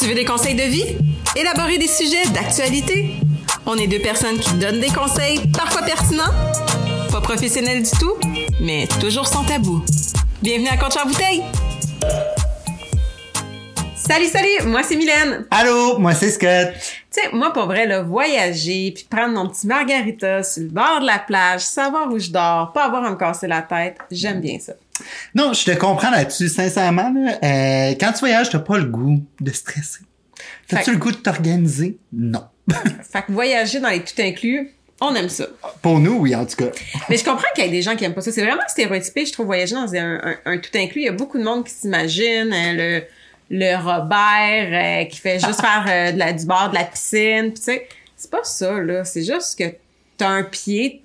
Tu veux des conseils de vie? Élaborer des sujets d'actualité? On est deux personnes qui donnent des conseils, parfois pertinents, pas professionnels du tout, mais toujours sans tabou. Bienvenue à Compte Bouteille! Salut, salut! Moi, c'est Mylène. Allô, moi, c'est Scott. Tu sais, moi, pour vrai, là, voyager, puis prendre mon petit margarita sur le bord de la plage, savoir où je dors, pas avoir à me casser la tête, j'aime bien ça. Non, je te comprends là-dessus, sincèrement. Là, euh, quand tu voyages, t'as pas le goût de stresser. T'as-tu le goût de t'organiser? Non. Fait que voyager dans les tout inclus, on aime ça. Pour nous, oui, en tout cas. Mais je comprends qu'il y a des gens qui aiment pas ça. C'est vraiment stéréotypé, je trouve, voyager dans un, un- un tout inclus. Il y a beaucoup de monde qui s'imagine euh, le, le Robert euh, qui fait juste faire euh, de la, du bord de la piscine. Puis tu sais, c'est pas ça, là. C'est juste que t'as un pied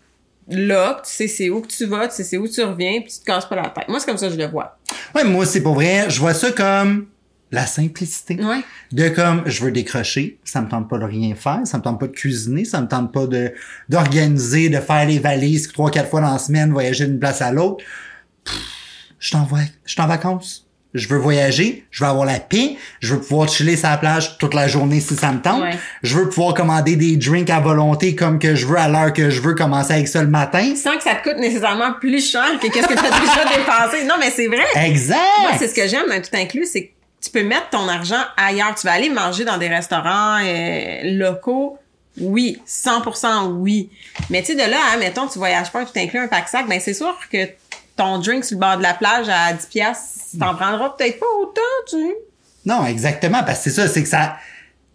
là, tu sais c'est où que tu vas, tu sais c'est où tu reviens, puis tu te casses pas la tête. Moi, c'est comme ça que je le vois. Ouais, moi, c'est pour vrai. Je vois ça comme la simplicité. Ouais. De comme, je veux décrocher, ça me tente pas de rien faire, ça me tente pas de cuisiner, ça me tente pas de d'organiser, de faire les valises trois, quatre fois dans la semaine, voyager d'une place à l'autre. Pff, Je voy- je suis en vacances. Je veux voyager, je veux avoir la paix, je veux pouvoir chiller sur la plage toute la journée si ça me tente. Ouais. Je veux pouvoir commander des drinks à volonté comme que je veux à l'heure que je veux commencer avec ça le matin. Sans que ça te coûte nécessairement plus cher que qu'est-ce que tu as déjà dépensé. Non, mais c'est vrai. Exact! Moi, c'est ce que j'aime dans tout inclus, c'est que tu peux mettre ton argent ailleurs. Tu vas aller manger dans des restaurants euh, locaux. Oui, 100% oui. Mais tu sais, de là, à, mettons, tu voyages pas un tout inclus, un pack sac, ben c'est sûr que ton drink sur le bord de la plage à 10 piastres, t'en prendras peut-être pas autant, tu sais. Non, exactement, parce que c'est ça, c'est que ça.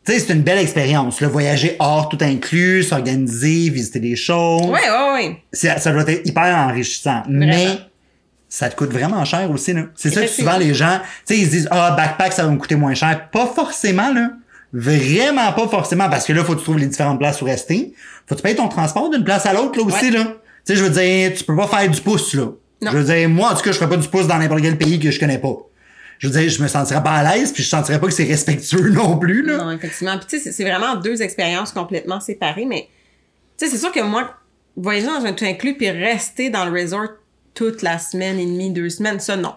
Tu sais, c'est une belle expérience. Le voyager hors tout inclus, s'organiser, visiter des choses. Ouais, ouais. C'est- Ça doit être hyper enrichissant. Mais ça te coûte vraiment cher aussi, là. C'est ça que souvent les gens, tu sais, ils se disent, ah, backpack, ça va me coûter moins cher. Pas forcément, là. Vraiment pas forcément, parce que là, faut que tu trouves les différentes places où rester. Faut que tu payes ton transport d'une place à l'autre, là, aussi, Ouais. là. Tu sais, je veux dire, tu peux pas faire du pouce, là. Non. Je veux dire, moi, en tout cas, je ferais pas du pouce dans n'importe quel pays que je connais pas. Je veux dire, je me sentirais pas à l'aise, puis je sentirais pas que c'est respectueux non plus, là. Non, effectivement. Puis tu sais, c'est- vraiment deux expériences complètement séparées, mais tu sais, c'est sûr que moi, voyager dans un tout inclus puis rester dans le resort toute la semaine et demie, deux semaines, ça, non.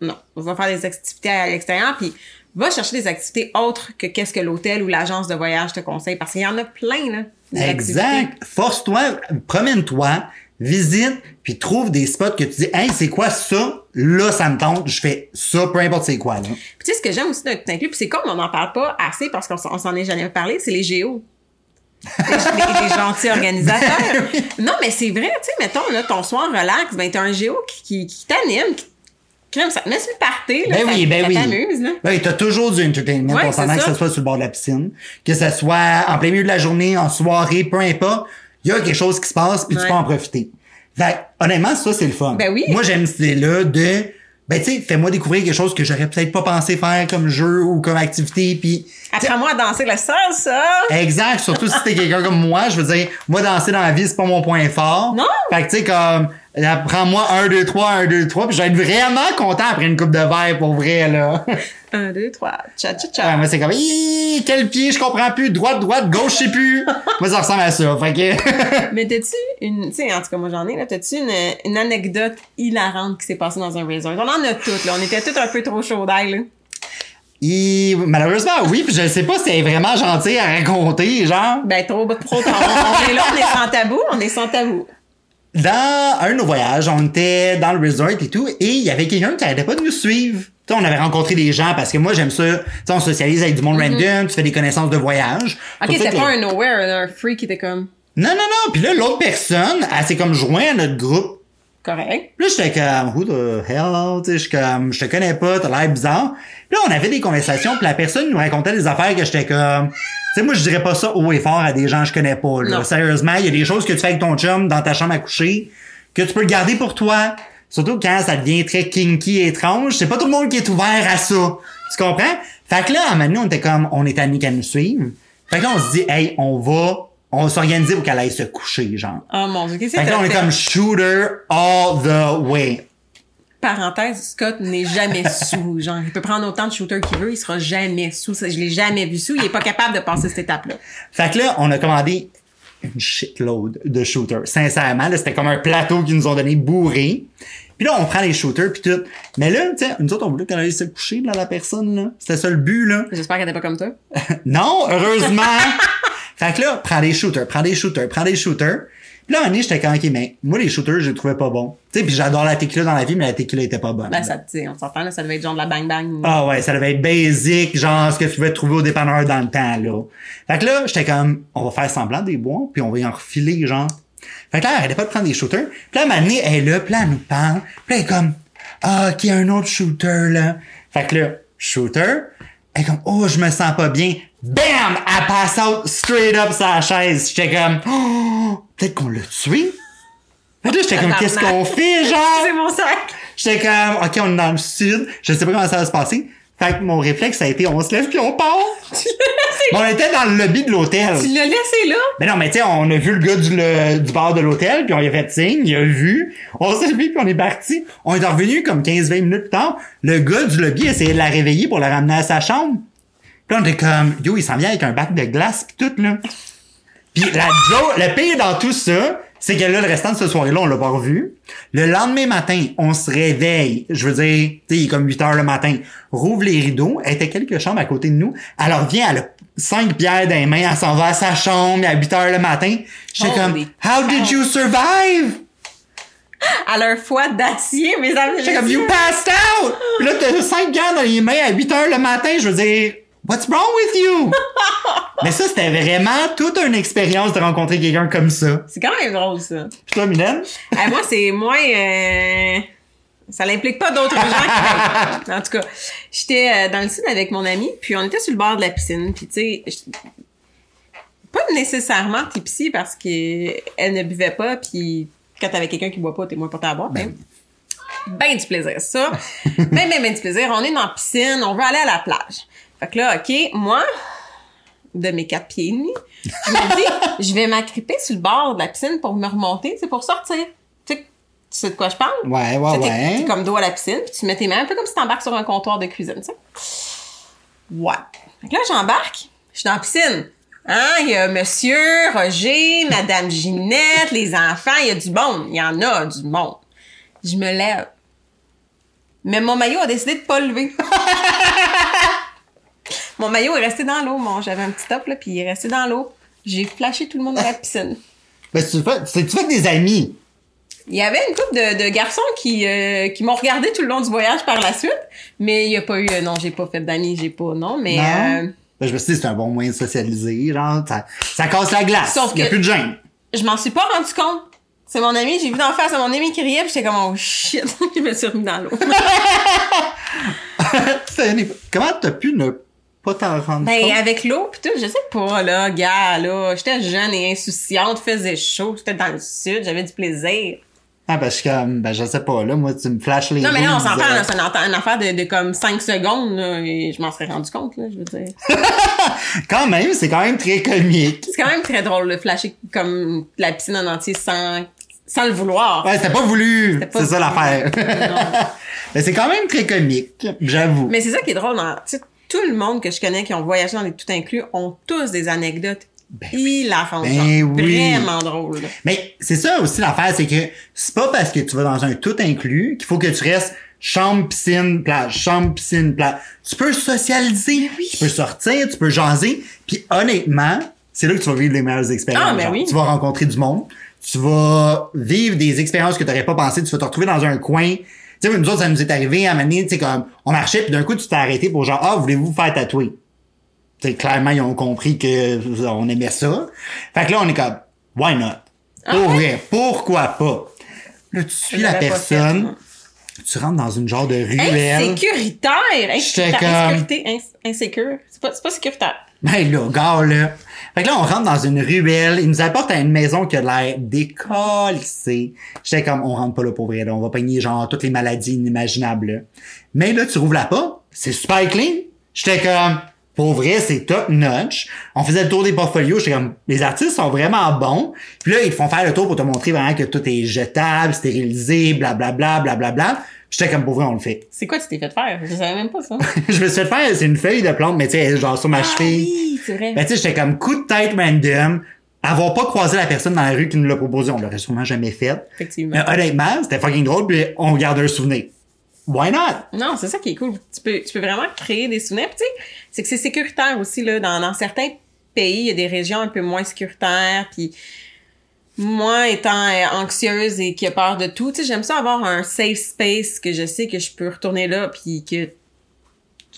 Non. On va faire des activités à l'extérieur, puis va chercher des activités autres que qu'est-ce que l'hôtel ou l'agence de voyage te conseille, parce qu'il y en a plein, là. Exact. Force-toi, promène-toi, visite, puis trouve des spots que tu dis, hey, c'est quoi ça? Là, ça me tente, je fais ça, peu importe c'est quoi, là. Puis tu sais, ce que j'aime aussi d'un tout inclus, puis c'est comme on n'en parle pas assez parce qu'on s'en- est jamais parlé, c'est les géos. les, les- les gentils organisateurs. Non, mais c'est vrai, tu sais, mettons, là, ton soir relax, ben, t'as un géo qui, qui, qui t'anime, qui crème, ça te met sur le party, là, Ben ça, oui, ben ça oui. t'amuse, là. Oui, t'as toujours du entertainment, Ouais, c'est que ça. ce soit sur le bord de la piscine, que ce soit en plein milieu de la journée, en soirée, peu importe, il y a quelque chose qui se passe, puis Ouais. tu peux en profiter. Fait honnêtement, ça, c'est le fun. Ben oui. Moi, j'aime cette idée-là de, ben tu sais, fais-moi découvrir quelque chose que j'aurais peut-être pas pensé faire comme jeu ou comme activité, puis Apprends-moi à danser la salsa. Exact, surtout si t'es quelqu'un comme moi, je veux dire, moi danser dans la vie, c'est pas mon point fort. Non. Fait que tu sais comme là, prends-moi un, deux, trois, un, deux, trois, puis je vais être vraiment content après une coupe de verre pour vrai là. Un, deux, trois, tcha, tcha, Ouais, tcha. moi c'est comme quel pied, je comprends plus, droite, droite, gauche, je sais plus. moi ça ressemble à ça. Fait que Mais t'as-tu une, tu sais, en tout cas, moi j'en ai, là, t'as-tu une, une anecdote hilarante qui s'est passée dans un resort? On en a toutes, là. On était toutes un peu trop chaud d'ail, là. Et malheureusement, oui, puis je sais pas si c'est vraiment gentil à raconter, genre. Ben, trop, trop tard. On est là, on est sans tabou, on est sans tabou. Dans un de nos voyages, on était dans le resort et tout, et il y avait quelqu'un qui arrêtait pas de nous suivre. Tu sais, on avait rencontré des gens parce que moi j'aime ça. Tu sais, on socialise avec du monde random, tu fais des connaissances de voyage. Ok, c'était pas un nowhere, un freak qui était comme Non, non, non. Puis là, l'autre personne, elle s'est comme joint à notre groupe. Correct. Puis là, j'étais comme, who the hell? Tu sais, je comme, je te connais pas, t'as l'air bizarre. Puis là, on avait des conversations, puis la personne nous racontait des affaires que j'étais comme, tu sais, moi, je dirais pas ça haut et fort à des gens que je connais pas, là. Non. Sérieusement, il y a des choses que tu fais avec ton chum dans ta chambre à coucher, que tu peux le garder pour toi. Surtout quand ça devient très kinky et étrange. C'est pas tout le monde qui est ouvert à ça. Tu comprends? Fait que là, à un moment donné, on était comme, on est amis qu'à nous suivre. Fait que là, on se dit, hey, on va, on va s'organiser pour qu'elle aille se coucher, genre. Oh mon dieu, qu'est-ce que là, on est comme shooter all the way. Parenthèse, Scott n'est jamais sous. Genre, il peut prendre autant de shooters qu'il veut, il sera jamais sous. Je l'ai jamais vu sous. Il est pas capable de passer cette étape-là. Fait que là, on a commandé une shitload de shooters. Sincèrement, là, c'était comme un plateau qu'ils nous ont donné bourré. Puis là, on prend les shooters puis tout. Mais là, tu sais, nous autres, on voulait qu'on allait se coucher, là, la personne, là. C'était ça le but, là. J'espère qu'elle était pas comme toi. non, heureusement! fait que là, prends des shooters, prends des shooters, prends des shooters. Puis là, un j'étais comme, OK, mais moi, les shooters, je les trouvais pas bons. Tu sais, puis j'adore la tequila dans la vie, mais la tequila était pas bonne. Ben, ça, tu sais, on s'entend, là, ça devait être genre de la bang bang. Ah ouais, ça devait être basic, genre ce que tu pouvais trouver au dépanneur dans le temps, là. Fait que là, j'étais comme, on va faire semblant des bois, puis on va y en refiler, genre. Fait que là, elle arrêtait pas de prendre des shooters. Puis là, donné, elle est là, puis là, elle nous parle. Puis là, elle est comme, ah, OK, un autre shooter, là. Fait que là, shooter, elle est comme, oh, je me sens pas bien. Bam! Elle passe out straight up sa chaise. J'étais comme, oh, peut-être qu'on l'a tué. Là, j'étais comme, qu'est-ce qu'on fait, genre? C'est mon sac! J'étais comme, OK, on est dans le sud. Je sais pas comment ça va se passer. Fait que mon réflexe, ça a été, on se lève puis on part. Mais on était dans le lobby de l'hôtel. Tu l'as laissé là? Mais non, mais tu sais, on a vu le gars du, le- du bar de l'hôtel, puis on lui a fait signe, il a vu. On s'est levé, puis on est parti. On est revenu comme 15-20 minutes plus tard. Le gars du lobby essayait de la réveiller pour la ramener à sa chambre. Là, on était comme, yo, il s'en vient avec un bac de glace pis tout, là. Puis la joke, le pire dans tout ça, c'est que là, le restant de ce soir-là, on l'a pas revu. Le lendemain matin, on se réveille. Je veux dire, tu sais, il est comme 8 heures le matin. Rouvre les rideaux. Elle était quelques chambres à côté de nous. Elle revient, elle a cinq bières dans les mains. Elle s'en va à sa chambre à 8 heures le matin. J'étais comme, Holy how did you survive? À leur foi d'acier, mes amis. J'étais comme, you passed out! Puis là, t'as cinq bières dans les mains à 8 heures le matin. Je veux dire, what's wrong with you? Mais ça, c'était vraiment toute une expérience de rencontrer quelqu'un comme ça. C'est quand même drôle, ça. Puis toi, Mylène? Eh, moi, c'est moins. euh, Ça n'implique pas d'autres gens qui. En tout cas, j'étais euh, dans le sud avec mon ami, puis on était sur le bord de la piscine, puis tu sais, pas nécessairement tipsy parce qu'elle ne buvait pas, puis quand t'avais quelqu'un qui boit pas, t'es moins porté à boire. Ben, ben du plaisir, ça. ben, ben, ben du plaisir. On est dans la piscine, on veut aller à la plage. Fait que là, OK, moi, de mes quatre pieds et demi, je me dis, je vais m'agripper sur le bord de la piscine pour me remonter, c'est pour sortir. Tu sais, tu sais de quoi je parle? Ouais, ouais, Tu sais, t'es- ouais. T'es comme dos à la piscine, puis tu mets tes mains un peu comme si t'embarques sur un comptoir de cuisine, tu sais. Ouais. Fait que là, j'embarque, je suis dans la piscine. Hein, il y a monsieur, Roger, madame Ginette, les enfants, il y a du monde. Il y en a du monde. Je me lève. Mais mon maillot a décidé de pas le lever. mon maillot est resté dans l'eau. Mon, j'avais un petit top, là, puis il est resté dans l'eau. J'ai flashé tout le monde dans la piscine. Ben, tu fais, tu fais des amis? Il y avait une couple de, de garçons qui, euh, qui m'ont regardé tout le long du voyage par la suite, mais il y a pas eu, euh, non, j'ai pas fait d'amis, j'ai pas, non, mais Non? euh, Ben, je me suis dit, c'est un bon moyen de socialiser, genre, ça, ça casse la glace. Sauf Il y a que- plus de gêne. je m'en suis pas rendu compte. C'est mon ami, j'ai vu d'en face, c'est mon ami qui riait, puis j'étais comme, oh shit, je me suis remis dans l'eau. Comment t'as pu ne pas t'en rendre ben, compte? avec l'eau pis tout, je sais pas, là, gars, là, j'étais jeune et insouciante, faisait chaud, j'étais dans le sud, j'avais du plaisir. Ah, ben, je suis comme, ben, je sais pas, là, moi, tu me flashes les Non, mais là, on s'entend, euh, c'est une, affaire de, de comme 5 secondes, là, et je m'en serais rendu compte, là, je veux dire. Quand même, c'est quand même très comique. C'est quand même très drôle de flasher comme la piscine en entier sans, sans le vouloir. Ouais, c'était pas voulu. C'est ça l'affaire. Mais c'est quand même très comique, j'avoue. Mais c'est ça qui est drôle. Dans, tu sais, tout le monde que je connais qui ont voyagé dans les tout inclus ont tous des anecdotes hilarantes. Ben genre, oui. Vraiment drôles. Mais c'est ça aussi l'affaire, c'est que c'est pas parce que tu vas dans un tout inclus qu'il faut que tu restes chambre, piscine, plage, chambre, piscine, plage. Tu peux socialiser, tu peux sortir, tu peux jaser, puis honnêtement, c'est là que tu vas vivre les meilleures expériences. Ah, ben oui. Tu vas rencontrer du monde, tu vas vivre des expériences que tu n'aurais pas pensé, tu vas te retrouver dans un coin. Tu sais, nous autres, ça nous est arrivé à un moment donné, tu sais, comme, on marchait, puis d'un coup, tu t'es arrêté pour genre, ah, voulez-vous vous faire tatouer? Tu sais, clairement, ils ont compris que on aimait ça. Fait que là, on est comme, why not? Pour vrai, pourquoi pas? Là, tu suis la personne, tu rentres dans une genre de ruelle. Insécuritaire! Comme- Insécurité, ins- insécure. C'est pas, c'est pas sécuritaire. Ben là, gars, là. Fait que là, on rentre dans une ruelle. Ils nous apportent à une maison qui a l'air décollissée. J'étais comme, on rentre pas là pour vrai, là. On va pogner, genre, toutes les maladies inimaginables, là. Mais là, tu rouvres la porte. C'est super clean. J'étais comme, pour vrai, c'est top notch. On faisait le tour des portfolios. J'étais comme, les artistes sont vraiment bons. Puis là, ils te font faire le tour pour te montrer vraiment que tout est jetable, stérilisé, blablabla, blablabla. J'étais comme, pour vrai, on le fait. C'est quoi tu t'es fait faire? Je savais même pas ça. je me suis fait faire, c'est une feuille de plante, mais tu sais, genre sur ma Ah cheville. oui, c'est vrai. Ben, tu sais, j'étais comme coup de tête random. avoir pas croisé la personne dans la rue qui nous l'a proposé, on l'aurait sûrement jamais fait. Effectivement. Mais honnêtement, c'était fucking drôle, puis on garde un souvenir. Why not? Non, c'est ça qui est cool. Tu peux, tu peux vraiment créer des souvenirs. Tu sais, c'est que c'est sécuritaire aussi, là. Dans, certains pays, il y a des régions un peu moins sécuritaires, puis moi, étant euh, anxieuse et qui a peur de tout, tu sais, j'aime ça avoir un safe space que je sais que je peux retourner là, puis que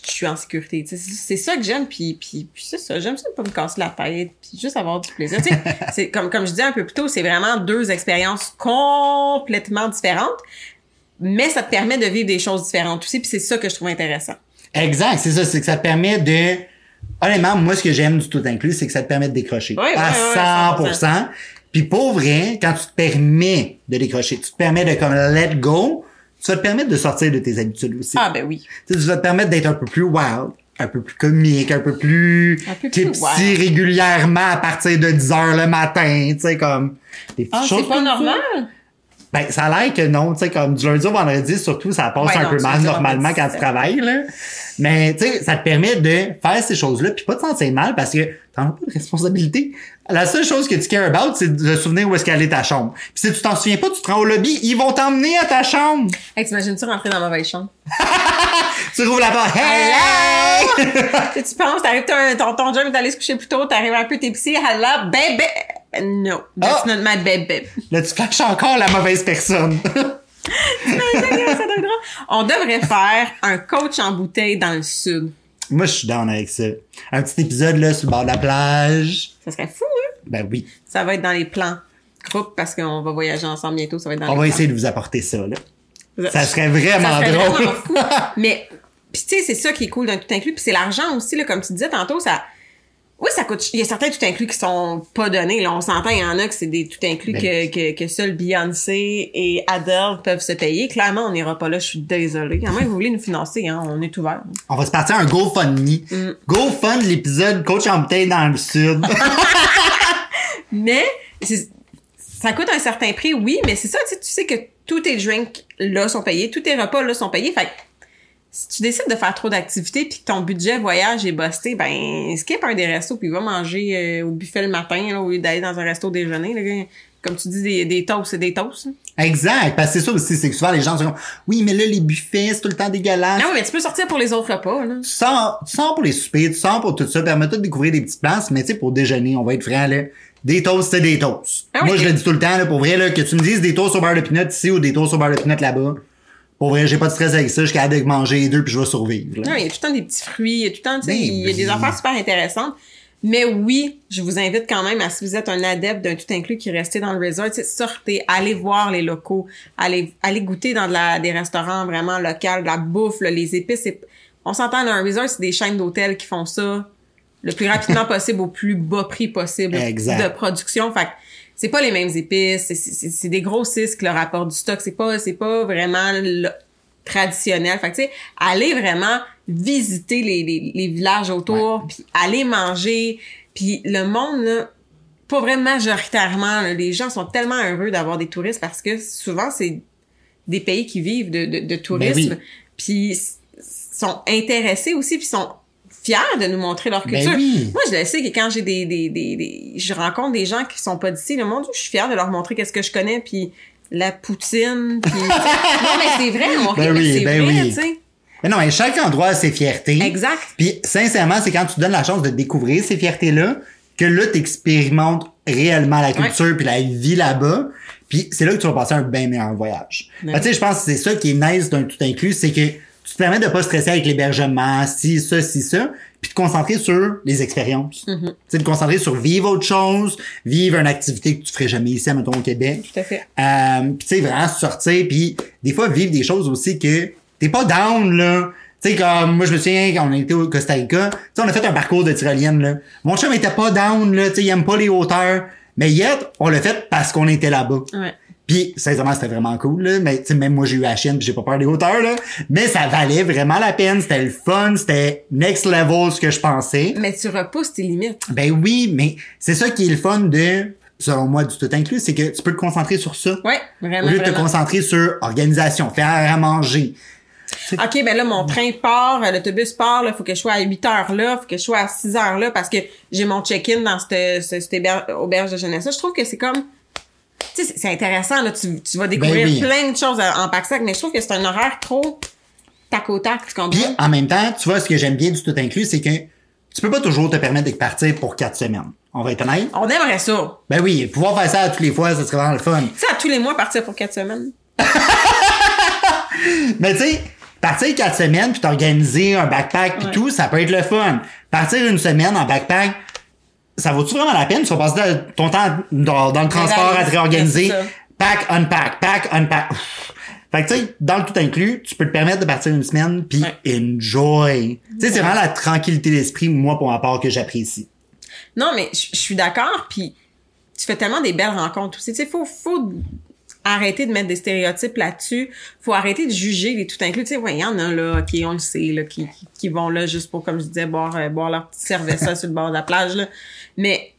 je suis en sécurité. C'est ça que j'aime, puis, puis, puis c'est ça. J'aime ça pas me casser la tête, puis juste avoir du plaisir. C'est comme, comme je disais un peu plus tôt, c'est vraiment deux expériences complètement différentes, mais ça te permet de vivre des choses différentes aussi, puis c'est ça que je trouve intéressant. Exact, c'est ça, c'est que ça te permet de... Honnêtement, moi, ce que j'aime du tout inclus, c'est que ça te permet de décrocher. À ouais, ouais, 100%. Puis pour vrai, quand tu te permets de décrocher, tu te permets de comme let go, ça te permettre de sortir de tes habitudes aussi. Ah, ben oui. Tu sais, ça va te permettre d'être un peu plus wild, un peu plus comique, un peu plus Un peu plus tipsy régulièrement à partir de 10 heures le matin, tu sais, comme des petites Ah, c'est pas normal? Ben, ça a l'air que non, tu sais, comme du lundi au vendredi, surtout, ça passe Ouais, un non, peu mal normalement quand tu travailles, là. Mais, tu sais, ça te permet de faire ces choses-là puis pas te sentir mal parce que t'en as pas de responsabilité. La seule chose que tu cares about, c'est de te souvenir où est-ce qu'elle est ta chambre. Puis si tu t'en souviens pas, tu te rends au lobby, ils vont t'emmener à ta chambre. Hey, t'imagines-tu rentrer dans la mauvaise chambre? Tu rouvres la porte. Hey! Tu penses, t'arrives, ton, ton job est allé se coucher plus tôt, t'arrives un peu t'épicé, hello, baby! No, that's Ah! not my baby. Là, tu flashes encore la mauvaise personne. On devrait faire un coach en bouteille dans le sud. Moi, je suis down avec ça. Un petit épisode, là, sur le bord de la plage. Ça serait fou, hein? Ben oui. Ça va être dans les plans groupe parce qu'on va voyager ensemble bientôt, ça va être dans On les va plans. essayer de vous apporter ça, là. Ça- Ça serait vraiment ça serait drôle. vraiment fou. Mais, puis tu sais, c'est ça qui est cool d'un tout inclus. Puis c'est l'argent aussi, là, comme tu disais tantôt, ça... Oui, ça coûte... Il y a certains tout inclus qui sont pas donnés. Là, on s'entend, il y en a que c'est des tout inclus Ben que, que, que seuls Beyoncé et Adele peuvent se payer. Clairement, on n'ira pas là, je suis désolée. Quand même, vous voulez nous financer, hein, on est ouvert. On va se partir un GoFundMe. Mm. GoFund l'épisode Coach en bouteille dans le sud. Mais ça coûte un certain prix, oui, mais c'est ça, tu sais, tu sais que tous tes drinks là sont payés, tous tes repas là sont payés. Fait que si tu décides de faire trop d'activités puis que ton budget voyage est busté, ben skip un des restos puis va manger euh, au buffet le matin là, au lieu d'aller dans un resto déjeuner. là. Comme tu dis, des, des toasts, c'est des toasts. exact. Parce que c'est ça aussi, c'est que souvent les gens se disent Oui, mais là, les buffets, c'est tout le temps dégueulasse. Ah oui, mais tu peux sortir pour les autres repas. Là. Tu sors, tu sors pour les soupers, tu sors pour tout ça, permet-toi de découvrir des petites places, mais tu sais, pour déjeuner, on va être franc, là. Des toasts, c'est des toasts. Ah. Moi, je le dis tout le temps, là, pour vrai, là, que tu me dises des toasts au beurre de pinot ici ou des toasts au beurre de pinot là-bas. Pour vrai, j'ai pas de stress avec ça, je suis capable de manger les deux puis je vais survivre. là. Non, il y a tout le temps des petits fruits, il y a tout le temps, tu sais, Ben il y a des affaires super intéressantes. Mais oui, je vous invite quand même à, si vous êtes un adepte d'un tout inclus qui restait dans le resort, sortez, allez voir les locaux, allez, allez goûter dans de la, des restaurants vraiment locaux, de la bouffe, là, les épices. On s'entend, dans un resort, c'est des chaînes d'hôtels qui font ça le plus rapidement possible, au plus bas prix possible Exact. de production. Fait que c'est pas les mêmes épices, c'est- c'est c'est des grossistes le rapport du stock, c'est pas, c'est pas vraiment le- traditionnel. Fait que, tu sais, aller vraiment visiter les, les, les villages autour, puis aller manger, puis le monde, là, pas vrai majoritairement, là, les gens sont tellement heureux d'avoir des touristes parce que souvent, c'est des pays qui vivent de, de, de tourisme, Ben oui. puis sont intéressés aussi, puis sont fiers de nous montrer leur Ben culture. oui. Moi, je le sais que quand j'ai des, des, des, des- je rencontre des gens qui sont pas d'ici, le monde, je suis fière de leur montrer qu'est-ce que je connais, puis la poutine, puis non mais c'est vrai, mon Ben oui, c'est ben vrai, oui. tu sais. Mais non, mais chaque endroit a ses fiertés. Exact. Puis sincèrement, c'est quand tu donnes la chance de découvrir ces fiertés-là que là, tu expérimentes réellement la culture puis la vie là-bas. Puis c'est là que tu vas passer un bien meilleur voyage. Fait que, tu sais, je pense que c'est ça qui est nice d'un tout inclus, c'est que tu te permets de pas stresser avec l'hébergement, si, ça, si, ça, puis de te concentrer sur les expériences. Mm-hmm. Tu sais, de te concentrer sur vivre autre chose, vivre une activité que tu ferais jamais ici, mettons, au Québec. Tout à fait. Euh, puis tu sais vraiment sortir puis des fois vivre des choses aussi que t'es pas down là. Tu sais comme moi je me souviens quand on était au Costa Rica, tu sais on a fait un parcours de tyrolienne là. Mon chum était pas down là, tu sais il aime pas les hauteurs, mais yet on l'a fait parce qu'on était là-bas. Ouais. Puis sincèrement c'était vraiment cool là, mais tu même moi j'ai eu la chienne puis j'ai pas peur des hauteurs là, mais ça valait vraiment la peine, c'était le fun, c'était next level ce que je pensais. Mais tu repousses tes limites. Ben oui, mais c'est ça qui est le fun de selon moi du tout inclus, c'est que tu peux te concentrer sur ça. Ouais, Au vraiment, lieu de te concentrer sur organisation, faire à manger, OK, ben là, mon train part, l'autobus part, là, faut que je sois à 8 heures là, faut que je sois à 6 heures là parce que j'ai mon check-in dans cette, cette, cette auberge de jeunesse. Je trouve que c'est comme, tu sais, c'est- intéressant, là, tu, tu vas découvrir Ben oui. plein de choses en pack-sac, mais je trouve que c'est un horaire trop tac au tac, tu comprends? Puis en même temps, tu vois, ce que j'aime bien du tout inclus, c'est que tu peux pas toujours te permettre de partir pour quatre semaines. On va être honnête. On aimerait ça. Ben oui, pouvoir faire ça à toutes les fois, ça serait vraiment le fun. Tu sais, à tous les mois, partir pour 4 semaines. Mais tu sais, partir quatre semaines puis t'organiser un backpack puis Ouais. tout, ça peut être le fun. Partir une semaine en backpack, ça vaut-tu vraiment la peine? Tu vas passer de- ton temps dans, dans le transport à te réorganiser. Pack, unpack, pack, unpack. Fait que tu sais, dans le tout inclus, tu peux te permettre de partir une semaine puis Ouais. enjoy. Tu sais, c'est vraiment la tranquillité d'esprit, moi, pour ma part, que j'apprécie. Non, mais je je suis d'accord, puis tu fais tellement des belles rencontres aussi. Tu sais, faut, faut arrêter de mettre des stéréotypes là-dessus. Faut arrêter de juger les tout inclus. Tu sais, ouais, il y en a là, qui on le sait, là, qui, qui, vont là juste pour, comme je disais, boire, euh, boire leur petite cerveza sur le bord de la plage, là. Mais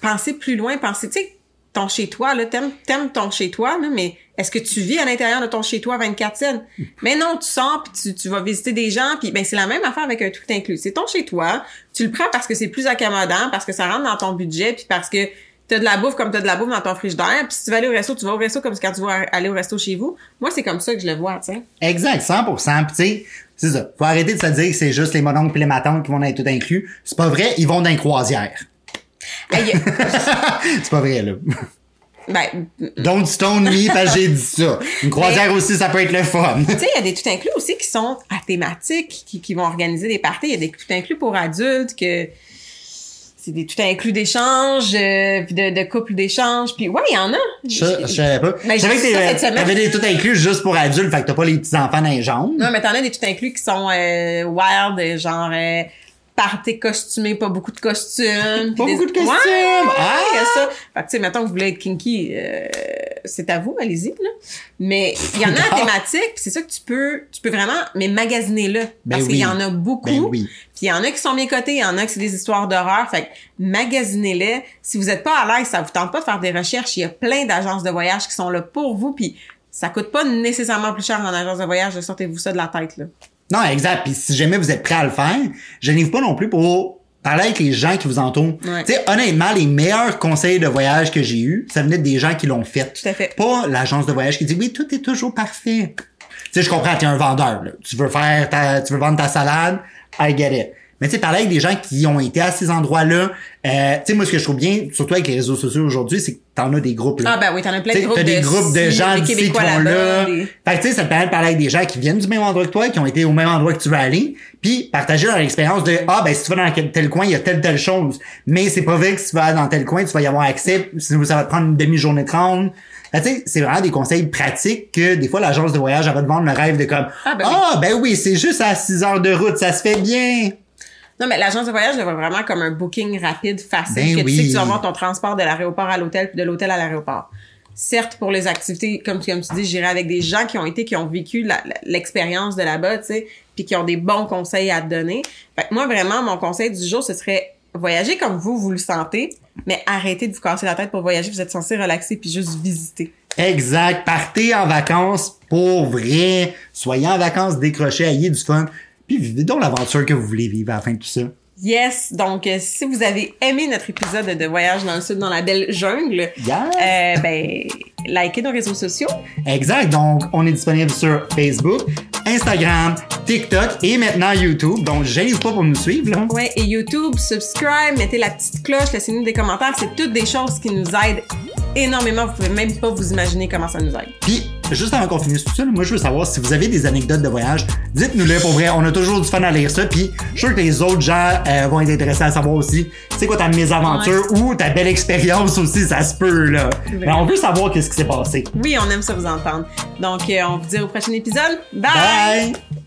pensez plus loin, pensez, tu sais, ton chez-toi, là, t'aimes, t'aimes ton chez-toi, là, mais est-ce que tu vis à l'intérieur de ton chez-toi 24 7 Mais non, tu sors puis tu, tu vas visiter des gens puis ben c'est la même affaire avec un tout inclus. C'est ton chez-toi, tu le prends parce que c'est plus accommodant, parce que ça rentre dans ton budget puis parce que t'as de la bouffe comme t'as de la bouffe dans ton frigidaire puis si tu vas aller au resto, tu vas au resto comme quand tu vas aller au resto chez vous. Moi, c'est comme ça que je le vois, tu sais. Exact, 100%. Puis tu sais, c'est ça. Faut arrêter de se dire que c'est juste les mononcles et les matantes qui vont être tout inclus. C'est pas vrai, ils vont dans une croisière. Hey, c'est pas vrai, là. ben, Don't stone me parce j'ai dit ça. Une croisière aussi, ça peut être le fun. Tu sais, il y a des tout inclus aussi qui sont à thématique, qui, qui vont organiser des parties. Il y a des tout inclus pour adultes que c'est des tout inclus d'échanges, euh, puis de, de couples d'échanges. Puis ouais, il y en a. Je savais pas. Mais Je savais que t'avais des tout inclus juste pour adultes, fait que t'as pas les petits enfants dans les jambes. Non, mais t'en as des tout inclus qui sont euh, wild, genre euh, party costumé, pas beaucoup de costumes. Pas beaucoup de costumes! Ouais, Ah! il y a ça. Fait que tu sais, mettons que vous voulez être kinky, euh, c'est à vous, allez-y, là. Mais il y en a à Ah. thématique, c'est ça que tu peux, tu peux vraiment, mais magasiner là. Ben Parce oui. qu'il y en a beaucoup. Ben oui. Puis il y en a qui sont bien cotés, il y en a qui c'est des histoires d'horreur. Fait que magasinez-les. Si vous êtes pas à l'aise, ça vous tente pas de faire des recherches, il y a plein d'agences de voyage qui sont là pour vous. Puis ça coûte pas nécessairement plus cher en agence de voyage, sortez-vous ça de la tête, là. Non, exact. Puis si jamais vous êtes prêt à le faire, je n'ai pas non plus pour parler avec les gens qui vous entourent. Ouais. Tu sais, honnêtement, les meilleurs conseils de voyage que j'ai eus, ça venait des gens qui l'ont fait. Tout à fait. Pas l'agence de voyage qui dit oui, tout est toujours parfait. Tu sais, je comprends, t'es un vendeur, là. Tu veux faire ta, tu veux vendre ta salade, I get it. Mais tu sais, parler avec des gens qui ont été à ces endroits-là, euh, tu sais, moi, ce que je trouve bien, surtout avec les réseaux sociaux aujourd'hui, c'est que t'en as des groupes, là. Ah ben oui, t'en as plein de groupes T'as des de groupes de gens d'ici qui là-bas, là. des- Fait que tu sais, ça te permet de parler avec des gens qui viennent du même endroit que toi, qui ont été au même endroit que tu veux aller, puis partager leur expérience de ah ben si tu vas dans tel coin, il y a telle telle chose. Mais c'est pas vrai que si tu vas dans tel coin, tu vas y avoir accès, sinon ça va te prendre une demi-journée que, tu sais, c'est vraiment des conseils pratiques que des fois l'agence de voyage elle va te vendre le rêve de comme Ah, ben ah ben oui, c'est juste à 6 heures de route, ça se fait bien. Non, mais l'agence de voyage, je vois vraiment comme un booking rapide, facile, Ben que oui. tu sais que tu vas avoir ton transport de l'aéroport à l'hôtel, puis de l'hôtel à l'aéroport. Certes, pour les activités, comme, tu- comme tu dis, j'irai avec des gens qui ont été, qui ont vécu l'expérience de là-bas, tu sais, puis qui ont des bons conseils à te donner. Fait que moi, vraiment, mon conseil du jour, ce serait voyager comme vous, vous le sentez, mais arrêtez de vous casser la tête pour voyager. Vous êtes censé relaxer puis juste visiter. Exact. Partez en vacances pour vrai. Soyez en vacances décrochés, ayez du fun. Puis vivez donc l'aventure que vous voulez vivre à la fin de tout ça. Yes, donc euh, si vous avez aimé notre épisode de Voyage dans le Sud, dans la belle jungle, Yes. euh, ben, likez nos réseaux sociaux. Exact. Donc, on est disponible sur Facebook, Instagram, TikTok et maintenant YouTube. Donc, gênez-vous pas pour nous suivre, là. Ouais, et YouTube, subscribe, mettez la petite cloche, laissez-nous des commentaires. C'est toutes des choses qui nous aident énormément. Vous pouvez même pas vous imaginer comment ça nous aide. Puis, juste avant qu'on finisse tout ça, moi, je veux savoir si vous avez des anecdotes de voyage. Dites-nous-les pour vrai. On a toujours du fun à lire ça. Puis, je suis sûr que les autres gens euh, vont être intéressés à savoir aussi c'est quoi ta mésaventure ou ta belle expérience aussi. Ça se peut, là. Mais on veut savoir qu'est-ce qui s'est passé. Oui, on aime ça vous entendre. Donc, euh, on vous dit au prochain épisode. Bye! Bye!